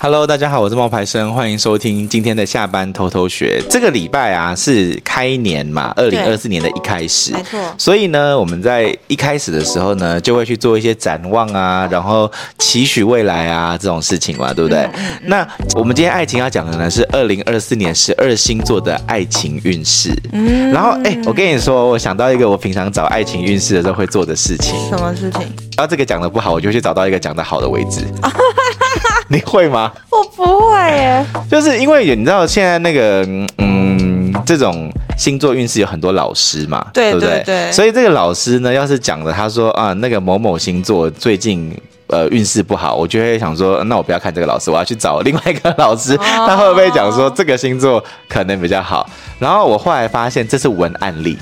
Hello，大家好，我是冒牌生，欢迎收听今天的下班偷偷学。这个礼拜啊是开年嘛，二零二四年的一开始，没错。所以呢，我们在一开始的时候呢，就会去做一些展望啊，然后期许未来啊这种事情嘛，对不对？嗯嗯、那我们今天爱情要讲的呢是二零二四年十二星座的爱情运势。嗯。然后哎，我跟你说，我想到一个我平常找爱情运势的时候会做的事情。什么事情？然后这个讲的不好，我就去找到一个讲的好的为止。你会吗？我不会耶，就是因为你知道现在那个嗯，这种星座运势有很多老师嘛，对，对不对？对对，所以这个老师呢，要是讲的，他说啊，那个某某星座最近呃运势不好，我就会想说，那我不要看这个老师，我要去找另外一个老师，他会不会讲说这个星座可能比较好？然后我后来发现这是文案例。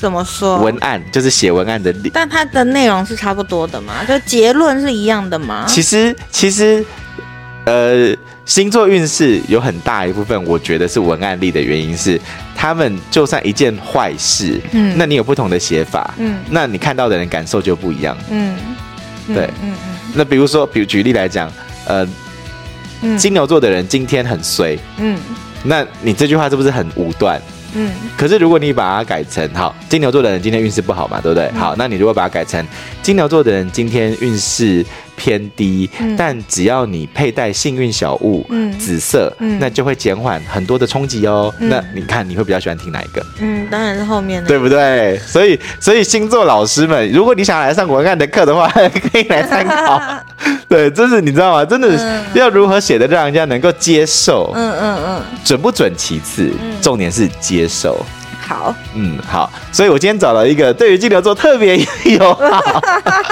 怎么说？文案就是写文案的例，但它的内容是差不多的嘛？就结论是一样的嘛？其实，其实。呃，星座运势有很大一部分，我觉得是文案力的原因是，他们就算一件坏事，嗯，那你有不同的写法，嗯，那你看到的人感受就不一样，嗯，对，嗯嗯。那比如说，比如举例来讲，呃，金牛座的人今天很衰，嗯，那你这句话是不是很武断？嗯，可是如果你把它改成好，金牛座的人今天运势不好嘛，对不对？好，那你如果把它改成金牛座的人今天运势。偏低，但只要你佩戴幸运小物，嗯，紫色，嗯，那就会减缓很多的冲击哦。嗯、那你看你会比较喜欢听哪一个？嗯，当然是后面的，对不对？所以，所以星座老师们，如果你想来上文案的课的话，可以来参考。对，这是你知道吗？真的是要如何写的让人家能够接受？嗯嗯嗯，准不准其次，重点是接受。好，嗯，好，所以我今天找了一个对于金牛座特别友好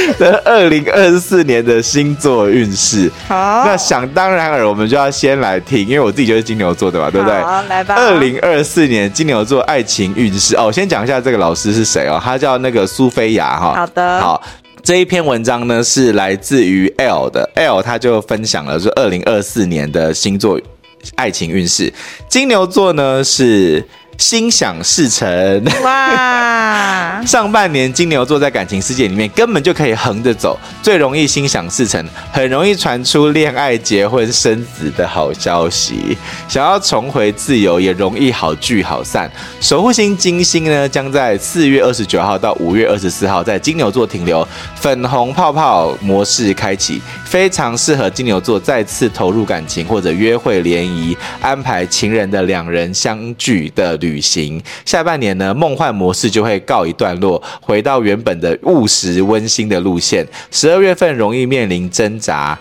的二零二四年的星座运势。好，那想当然尔，我们就要先来听，因为我自己就是金牛座的嘛，对不对？好，来吧。二零二四年金牛座爱情运势哦，先讲一下这个老师是谁哦，他叫那个苏菲亚哈。好的，好，这一篇文章呢是来自于 L 的 L，他就分享了说二零二四年的星座爱情运势，金牛座呢是。心想事成 哇！上半年金牛座在感情世界里面根本就可以横着走，最容易心想事成，很容易传出恋爱、结婚、生子的好消息。想要重回自由，也容易好聚好散。守护星金星呢，将在四月二十九号到五月二十四号在金牛座停留，粉红泡泡模式开启，非常适合金牛座再次投入感情或者约会联谊、安排情人的两人相聚的旅。行下半年呢，梦幻模式就会告一段落，回到原本的务实温馨的路线。十二月份容易面临挣扎，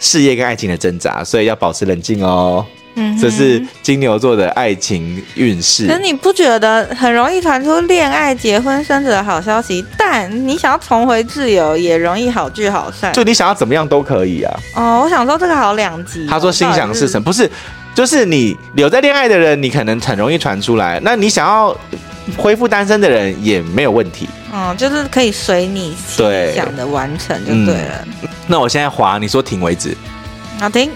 事业跟爱情的挣扎，所以要保持冷静哦。嗯，这是金牛座的爱情运势。可是你不觉得很容易传出恋爱、结婚、生子的好消息？但你想要重回自由，也容易好聚好散。就你想要怎么样都可以啊。哦，我想说这个好两极。他说心想事成，不是。就是你留在恋爱的人，你可能很容易传出来。那你想要恢复单身的人也没有问题。嗯，就是可以随你心想的完成就对了。嗯、那我现在滑，你说停为止。好停。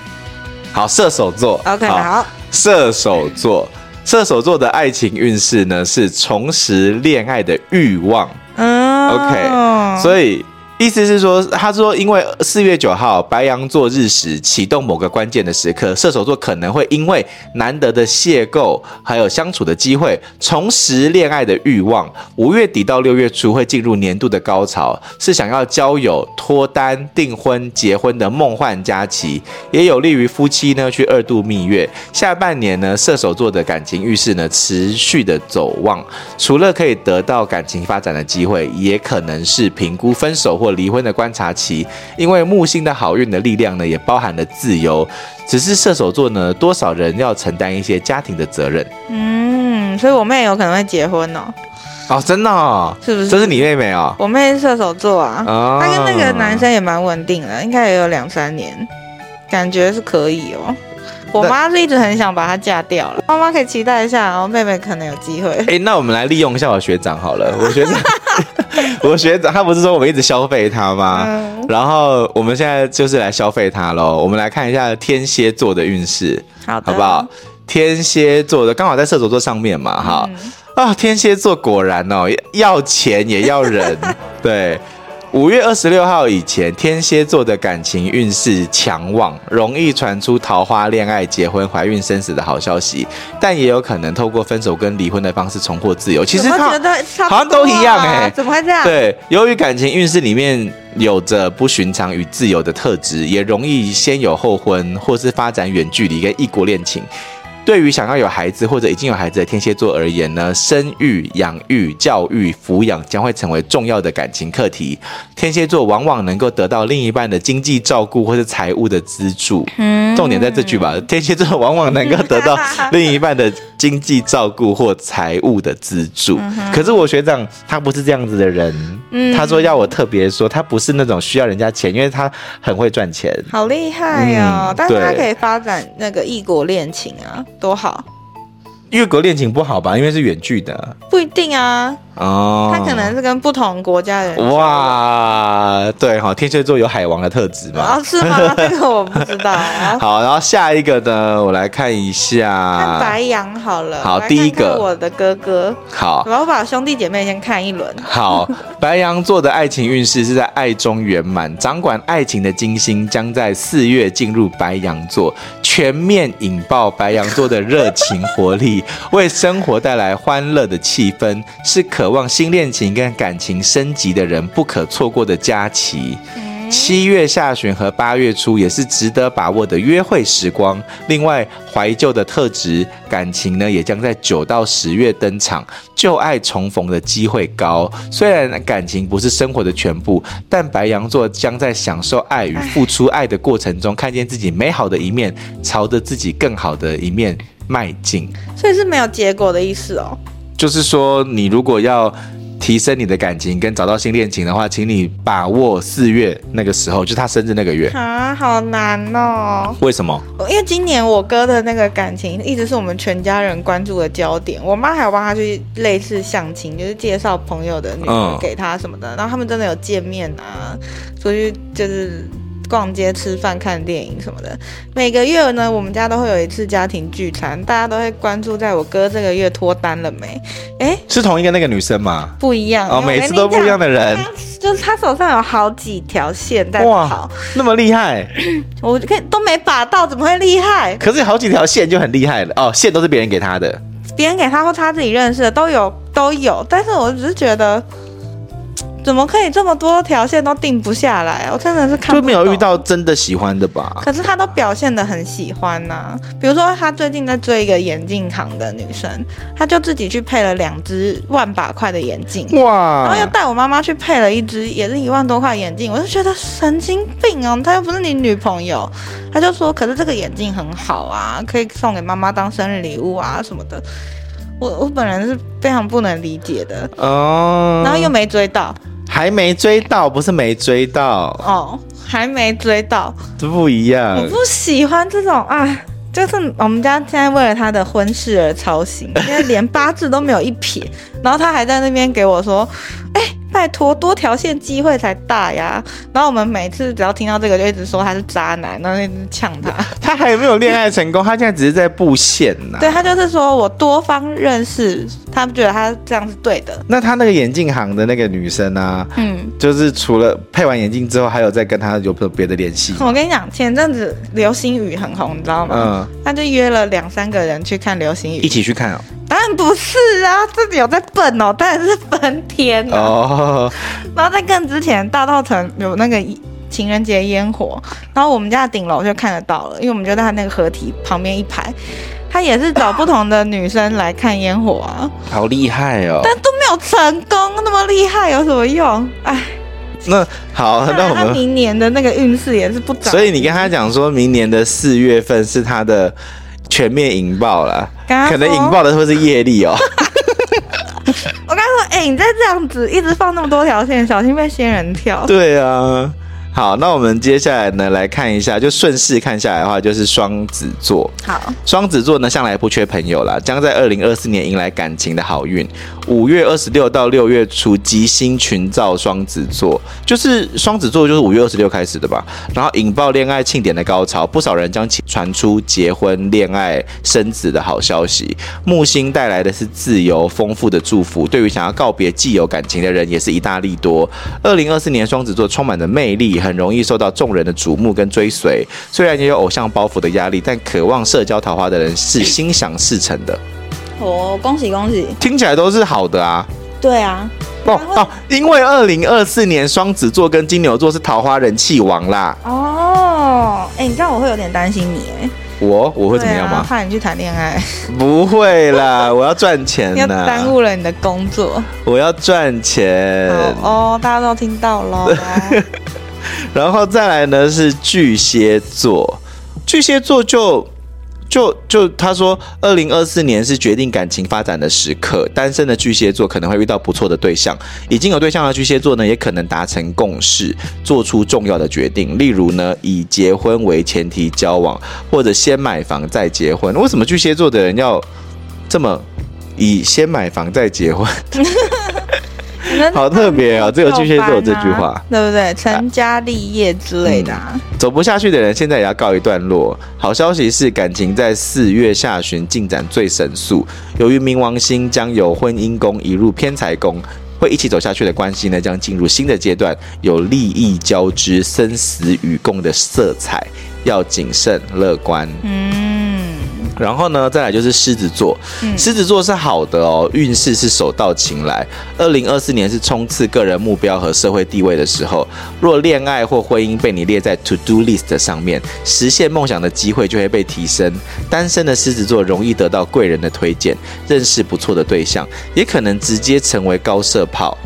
好，射手座。OK，好，好。射手座，射手座的爱情运势呢是重拾恋爱的欲望。嗯，OK，所以。意思是说，他说，因为四月九号白羊座日食启动某个关键的时刻，射手座可能会因为难得的邂逅，还有相处的机会，重拾恋爱的欲望。五月底到六月初会进入年度的高潮，是想要交友、脱单、订婚、结婚的梦幻佳期，也有利于夫妻呢去二度蜜月。下半年呢，射手座的感情运势呢持续的走旺，除了可以得到感情发展的机会，也可能是评估分手或离婚的观察期，因为木星的好运的力量呢，也包含了自由。只是射手座呢，多少人要承担一些家庭的责任。嗯，所以我妹有可能会结婚哦。哦，真的哦？是不是？这是你妹妹哦？我妹是射手座啊。哦。她跟那个男生也蛮稳定的，应该也有两三年，感觉是可以哦。我妈是一直很想把她嫁掉了，妈妈可以期待一下，然后妹妹可能有机会。哎，那我们来利用一下我学长好了，我学长。我学长，他不是说我们一直消费他吗？嗯、然后我们现在就是来消费他喽。我们来看一下天蝎座的运势，好，好不好？天蝎座的刚好在射手座上面嘛，哈、嗯、啊，天蝎座果然哦，要钱也要人，对。五月二十六号以前，天蝎座的感情运势强旺，容易传出桃花、恋爱、结婚、怀孕、生死的好消息，但也有可能透过分手跟离婚的方式重获自由。其实他好像都一样哎、欸，怎么会这样？对，由于感情运势里面有着不寻常与自由的特质，也容易先有后婚，或是发展远距离跟异国恋情。对于想要有孩子或者已经有孩子的天蝎座而言呢，生育、养育、教育、抚养将会成为重要的感情课题。天蝎座往往能够得到另一半的经济照顾或者财务的资助。嗯，重点在这句吧。天蝎座往往能够得到另一半的经济照顾或财务的资助。可是我学长他不是这样子的人。嗯，他说要我特别说，他不是那种需要人家钱，因为他很会赚钱。好厉害哦！嗯，但是他可以发展那个异国恋情啊。多好，异国恋情不好吧？因为是远距的，不一定啊。哦，他可能是跟不同国家的人。哇，对哈，天蝎座有海王的特质嘛？哦，是吗？这个我不知道。好，然后下一个呢，我来看一下。看白羊好了。好，第一个我的哥哥。好，我把兄弟姐妹先看一轮。好，白羊座的爱情运势是在爱中圆满，掌管爱情的金星将在四月进入白羊座，全面引爆白羊座的热情活力，为生活带来欢乐的气氛，是。渴望新恋情跟感情升级的人不可错过的佳期。七月下旬和八月初也是值得把握的约会时光。另外，怀旧的特质，感情呢也将在九到十月登场，旧爱重逢的机会高。虽然感情不是生活的全部，但白羊座将在享受爱与付出爱的过程中，看见自己美好的一面，朝着自己更好的一面迈进。所以是没有结果的意思哦。就是说，你如果要提升你的感情跟找到新恋情的话，请你把握四月那个时候，就是他生日那个月啊，好难哦。为什么？因为今年我哥的那个感情一直是我们全家人关注的焦点，我妈还有帮他去类似相亲，就是介绍朋友的女儿给他什么的，嗯、然后他们真的有见面啊，所以就是。逛街、吃饭、看电影什么的，每个月呢，我们家都会有一次家庭聚餐，大家都会关注在我哥这个月脱单了没？哎，是同一个那个女生吗？不一样哦，每次都不一样的人，就是他手上有好几条线在跑，哇，那么厉害！我可以都没把到，怎么会厉害？可是有好几条线就很厉害了哦，线都是别人给他的，别人给他或他自己认识的都有都有，但是我只是觉得。怎么可以这么多条线都定不下来？我真的是看。就没有遇到真的喜欢的吧？可是他都表现的很喜欢呐、啊。比如说，他最近在追一个眼镜行的女生，他就自己去配了两只万把块的眼镜，哇！然后又带我妈妈去配了一只也是一万多块眼镜，我就觉得神经病哦！他又不是你女朋友，他就说，可是这个眼镜很好啊，可以送给妈妈当生日礼物啊什么的。我我本人是非常不能理解的哦，然后又没追到。还没追到，不是没追到哦，还没追到，这不一样。我不喜欢这种啊，就是我们家现在为了他的婚事而操心，因为连八字都没有一撇，然后他还在那边给我说，哎。拜托，多条线机会才大呀！然后我们每次只要听到这个，就一直说他是渣男，然后一直呛他。他还没有恋爱成功，他现在只是在布线呐。对，他就是说我多方认识，他觉得他这样是对的。那他那个眼镜行的那个女生啊，嗯，就是除了配完眼镜之后，还有在跟他有别的联系。我跟你讲，前阵子流星雨很红，你知道吗？嗯，他就约了两三个人去看流星雨，一起去看哦。当然不是啊，自己有在笨哦，当然是分天哦。然后在更之前，大道城有那个情人节烟火，然后我们家的顶楼就看得到了，因为我们就在他那个合体旁边一排，他也是找不同的女生来看烟火啊，好厉害哦！但都没有成功，那么厉害有什么用？哎，那好，那我们明年的那个运势也是不涨，所以你跟他讲说明年的四月份是他的。全面引爆了，可能引爆的会是业力哦。我刚说，哎、欸，你再这样子一直放那么多条线，小心被仙人跳。对啊，好，那我们接下来呢，来看一下，就顺势看下来的话，就是双子座。好，双子座呢，向来不缺朋友啦，将在二零二四年迎来感情的好运。五月二十六到六月初，吉星群照双子座，就是双子座，就是五月二十六开始的吧。然后引爆恋爱庆典的高潮，不少人将传出结婚、恋爱、生子的好消息。木星带来的是自由、丰富的祝福，对于想要告别既有感情的人，也是一大利多。二零二四年，双子座充满了魅力。很容易受到众人的瞩目跟追随，虽然也有偶像包袱的压力，但渴望社交桃花的人是心想事成的。哦，恭喜恭喜！听起来都是好的啊。对啊。哦哦，因为二零二四年双子座跟金牛座是桃花人气王啦。哦，哎，你知道我会有点担心你哎。我我会怎么样吗？啊、怕你去谈恋爱？不会啦，我要赚钱。要耽误了你的工作。我要赚钱。哦，大家都听到了。然后再来呢是巨蟹座，巨蟹座就就就他说，二零二四年是决定感情发展的时刻，单身的巨蟹座可能会遇到不错的对象，已经有对象的巨蟹座呢，也可能达成共识，做出重要的决定，例如呢以结婚为前提交往，或者先买房再结婚。为什么巨蟹座的人要这么以先买房再结婚？好特别哦，只有巨蟹座有这句话，对不对？成家立业之类的、啊嗯。走不下去的人，现在也要告一段落。好消息是，感情在四月下旬进展最神速。由于冥王星将由婚姻宫移入偏财宫，会一起走下去的关系呢，将进入新的阶段，有利益交织、生死与共的色彩，要谨慎乐观。嗯。然后呢，再来就是狮子座，狮子座是好的哦，运势是手到擒来。二零二四年是冲刺个人目标和社会地位的时候，若恋爱或婚姻被你列在 to do list 上面，实现梦想的机会就会被提升。单身的狮子座容易得到贵人的推荐，认识不错的对象，也可能直接成为高射炮。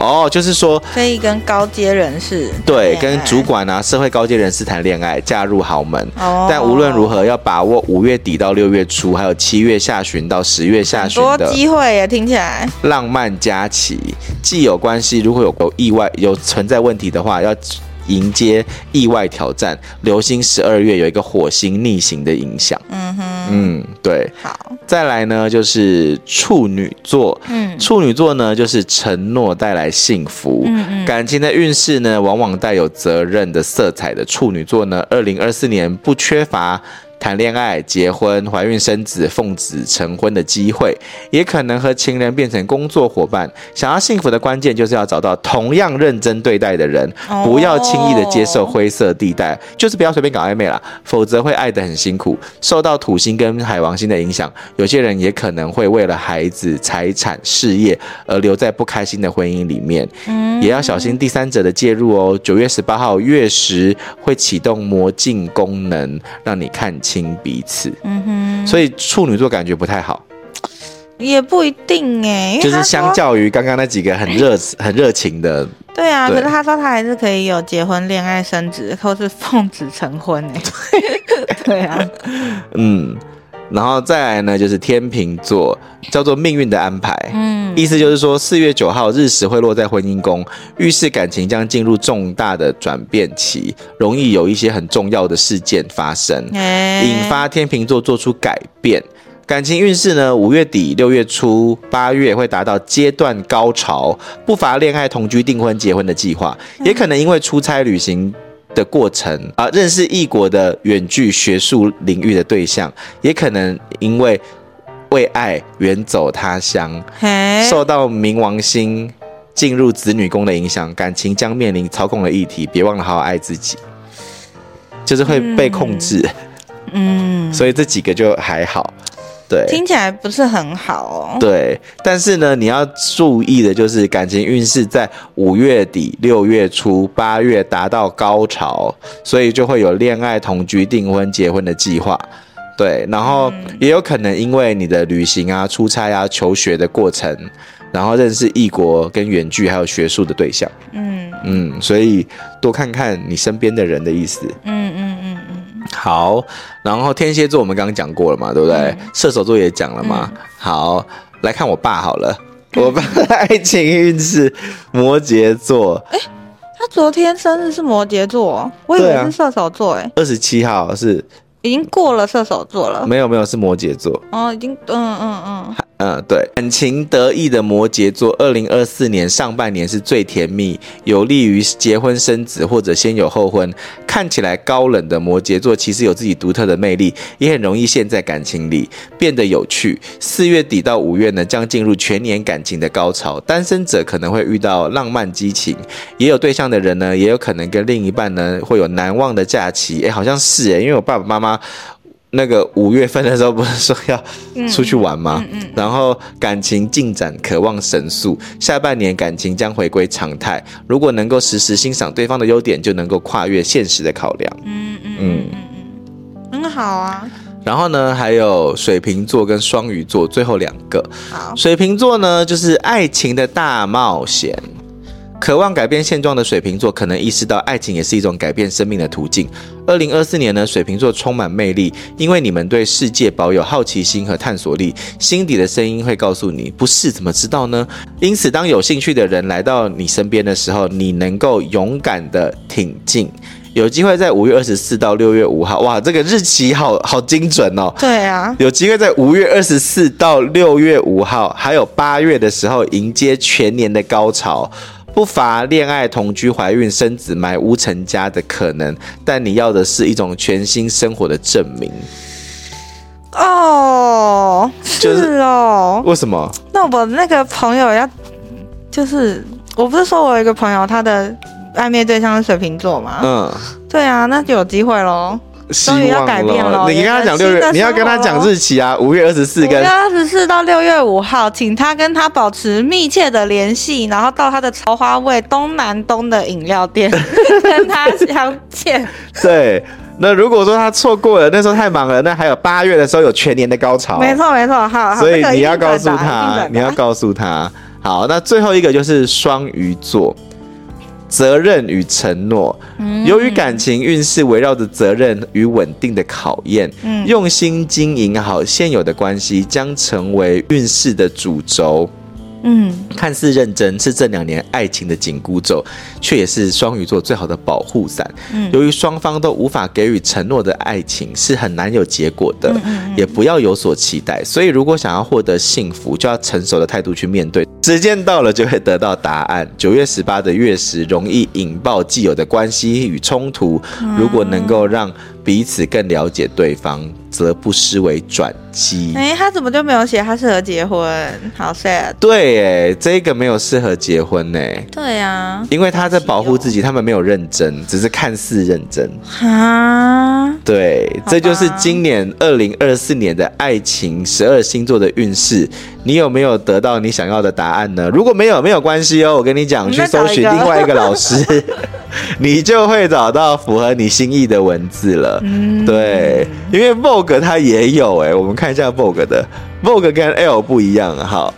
哦，就是说可以跟高阶人士对，跟主管啊，社会高阶人士谈恋爱，嫁入豪门。哦，但无论如何，要把握五月底到六月初，还有七月下旬到十月下旬的多机会也听起来浪漫佳期。既有关系，如果有有意外有存在问题的话，要。迎接意外挑战，流星十二月有一个火星逆行的影响。嗯哼，嗯，对。好，再来呢，就是处女座。嗯，处女座呢，就是承诺带来幸福。嗯嗯，感情的运势呢，往往带有责任的色彩的处女座呢，二零二四年不缺乏。谈恋爱、结婚、怀孕、生子、奉子成婚的机会，也可能和情人变成工作伙伴。想要幸福的关键，就是要找到同样认真对待的人，不要轻易的接受灰色地带，就是不要随便搞暧昧啦，否则会爱得很辛苦。受到土星跟海王星的影响，有些人也可能会为了孩子、财产、事业而留在不开心的婚姻里面。也要小心第三者的介入哦。九月十八号月食会启动魔镜功能，让你看清。亲彼此，嗯哼，所以处女座感觉不太好，也不一定哎，就是相较于刚刚那几个很热、很热情的，对啊，对，可是他说他还是可以有结婚、恋爱、生子，或是奉子成婚哎，对啊，嗯。然后再来呢，就是天秤座，叫做命运的安排。嗯，意思就是说，四月九号日食会落在婚姻宫，预示感情将进入重大的转变期，容易有一些很重要的事件发生，引发天秤座做出改变。感情运势呢，五月底、六月初、八月会达到阶段高潮，不乏恋爱、同居、订婚、结婚的计划，也可能因为出差旅行。的过程啊，认识异国的远距学术领域的对象，也可能因为为爱远走他乡，受到冥王星进入子女宫的影响，感情将面临操控的议题。别忘了好好爱自己，就是会被控制。嗯，所以这几个就还好。对，听起来不是很好哦。对，但是呢，你要注意的就是感情运势在五月底、六月初、八月达到高潮，所以就会有恋爱、同居、订婚、结婚的计划。对，然后也有可能因为你的旅行啊、出差啊、求学的过程，然后认识异国跟远距还有学术的对象。嗯嗯，所以多看看你身边的人的意思。嗯嗯嗯嗯。好，然后天蝎座我们刚刚讲过了嘛，对不对？嗯、射手座也讲了嘛。嗯、好，来看我爸好了，嗯、我爸的爱情运势摩羯座。他昨天生日是摩羯座，我以为是射手座，哎，二十七号是。已经过了射手座了，没有没有是摩羯座。哦，已经嗯嗯嗯嗯对，感情得意的摩羯座，二零二四年上半年是最甜蜜，有利于结婚生子或者先有后婚。看起来高冷的摩羯座，其实有自己独特的魅力，也很容易陷在感情里变得有趣。四月底到五月呢，将进入全年感情的高潮，单身者可能会遇到浪漫激情，也有对象的人呢，也有可能跟另一半呢会有难忘的假期。哎，好像是哎，因为我爸爸妈妈。那个五月份的时候不是说要出去玩吗？嗯嗯嗯、然后感情进展渴望神速，下半年感情将回归常态。如果能够时时欣赏对方的优点，就能够跨越现实的考量。嗯嗯嗯嗯，很好啊。然后呢，还有水瓶座跟双鱼座，最后两个。好，水瓶座呢，就是爱情的大冒险。渴望改变现状的水瓶座，可能意识到爱情也是一种改变生命的途径。二零二四年呢，水瓶座充满魅力，因为你们对世界保有好奇心和探索力，心底的声音会告诉你，不是怎么知道呢？因此，当有兴趣的人来到你身边的时候，你能够勇敢的挺进。有机会在五月二十四到六月五号，哇，这个日期好好精准哦。对啊，有机会在五月二十四到六月五号，还有八月的时候，迎接全年的高潮。不乏恋爱、同居、怀孕、生子、买屋成家的可能，但你要的是一种全新生活的证明。哦，是哦。为什么？那我那个朋友要，就是我不是说我有一个朋友，他的暧昧对象是水瓶座吗？嗯，对啊，那就有机会喽。终于要改变了，你跟他讲六月，你要跟他讲日期啊，五月二十四跟五月二十四到六月五号，请他跟他保持密切的联系，然后到他的桃花味东南东的饮料店 跟他相见。对，那如果说他错过了，那时候太忙了，那还有八月的时候有全年的高潮。没错没错，好，所以你要告诉他，你要告诉他，好，那最后一个就是双鱼座。责任与承诺，由于感情运势围绕着责任与稳定的考验，用心经营好现有的关系，将成为运势的主轴。嗯，看似认真是这两年爱情的紧箍咒，却也是双鱼座最好的保护伞。嗯，由于双方都无法给予承诺的爱情是很难有结果的，也不要有所期待。所以，如果想要获得幸福，就要成熟的态度去面对。时间到了就会得到答案。九月十八的月食容易引爆既有的关系与冲突，如果能够让彼此更了解对方，则不失为转机。哎，他怎么就没有写他适合结婚？好 sad。对，哎，这个没有适合结婚呢。对啊，因为他在保护自己，他们没有认真，只是看似认真。哈，对，这就是今年二零二四年的爱情十二星座的运势。你有没有得到你想要的答案呢？如果没有，没有关系哦。我跟你讲，去搜寻另外一个老师，你就会找到符合你心意的文字了。嗯，对，因为 Vogue 它也有哎，我们看一下 Vogue 的 Vogue 跟 L 不一样。好，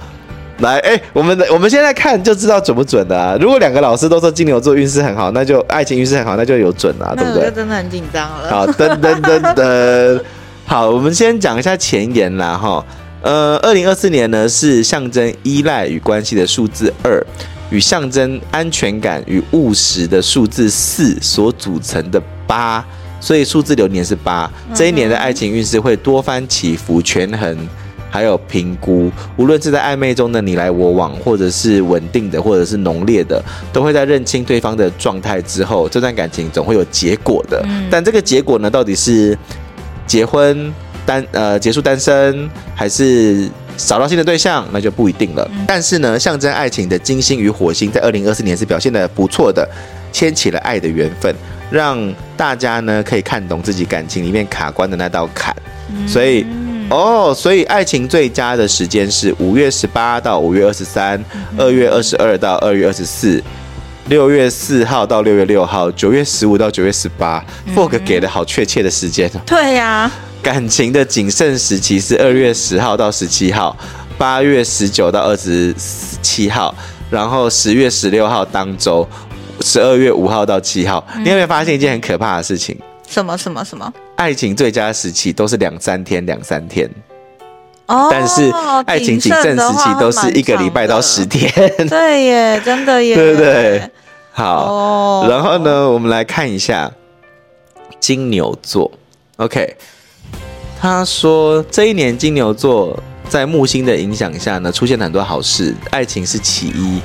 来，哎，我们的我们现在看就知道准不准的啊。如果两个老师都说金牛座运势很好，那就爱情运势很好，那就有准啊，对不对？真的很紧张了。好，噔噔噔噔，好，我们先讲一下前言啦，哈。呃，二零二四年呢是象征依赖与关系的数字二，与象征安全感与务实的数字四所组成的八，所以数字流年是八。这一年的爱情运势会多番起伏、权衡，还有评估。无论是在暧昧中的你来我往，或者是稳定的，或者是浓烈的，都会在认清对方的状态之后，这段感情总会有结果的。但这个结果呢，到底是结婚？单呃结束单身，还是找到新的对象，那就不一定了。嗯、但是呢，象征爱情的金星与火星在二零二四年是表现的不错的，牵起了爱的缘分，让大家呢可以看懂自己感情里面卡关的那道坎。嗯、所以哦，所以爱情最佳的时间是五月十八到五月二十三，二月二十二到二月二十四，六月四号到六月六号，九月十五到九月十八。Vogue 给的好确切的时间。对呀、啊。感情的谨慎时期是二月十号到十七号，八月十九到二十七号，然后十月十六号当周，十二月五号到七号。嗯、你有没有发现一件很可怕的事情？什么什么什么？爱情最佳时期都是两三天，两三天。哦。但是爱情谨慎时期都是一个礼拜到十天。对耶，真的耶。对不对？好，oh. 然后呢，我们来看一下金牛座。OK，他说这一年金牛座在木星的影响下呢，出现了很多好事，爱情是其一。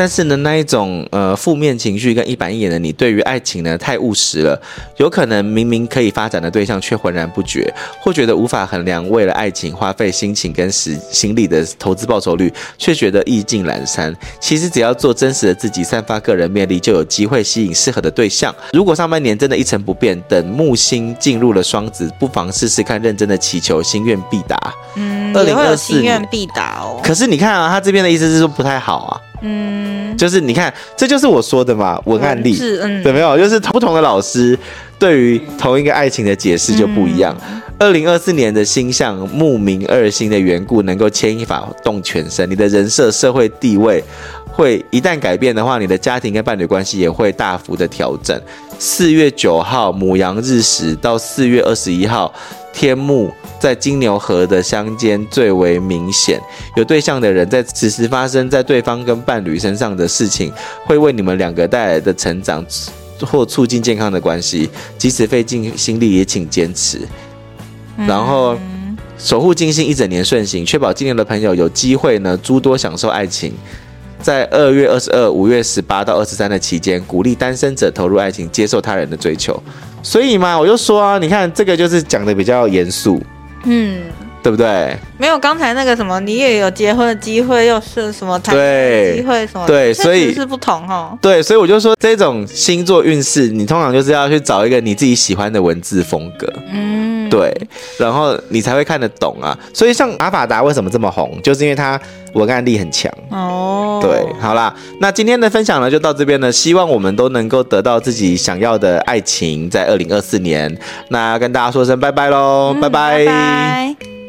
但是呢，那一种呃负面情绪跟一板一眼的你，对于爱情呢太务实了，有可能明明可以发展的对象却浑然不觉，或觉得无法衡量为了爱情花费心情跟时心力的投资报酬率，却觉得意兴阑珊。其实只要做真实的自己，散发个人魅力，就有机会吸引适合的对象。如果上半年真的一成不变，等木星进入了双子，不妨试试看，认真的祈求，心愿必达。嗯，也会有心愿必达哦。可是你看啊，他这边的意思是说不太好啊。嗯，就是你看，这就是我说的嘛，文案例，是嗯，有没有？就是不同的老师对于同一个爱情的解释就不一样。二零二四年的星象木明二星的缘故，能够牵一发动全身。你的人设、社会地位会一旦改变的话，你的家庭跟伴侣关系也会大幅的调整。四月九号母羊日时到四月二十一号。天幕在金牛河的相间最为明显，有对象的人在此时发生在对方跟伴侣身上的事情，会为你们两个带来的成长或促进健康的关系，即使费尽心力也请坚持。然后守护金星一整年顺行，确保金牛的朋友有机会呢诸多享受爱情。在二月二十二、五月十八到二十三的期间，鼓励单身者投入爱情，接受他人的追求。所以嘛，我就说啊，你看这个就是讲的比较严肃，嗯，对不对？没有刚才那个什么，你也有结婚的机会，又是什么谈的机会什么，对，所以是不同哈。对，所以我就说这种星座运势，你通常就是要去找一个你自己喜欢的文字风格，嗯，对，然后你才会看得懂啊。所以像阿法达为什么这么红，就是因为它文案力很强哦。对，好啦，那今天的分享呢就到这边了，希望我们都能够得到自己想要的爱情，在二零二四年。那跟大家说声拜拜喽，嗯、拜拜。拜拜。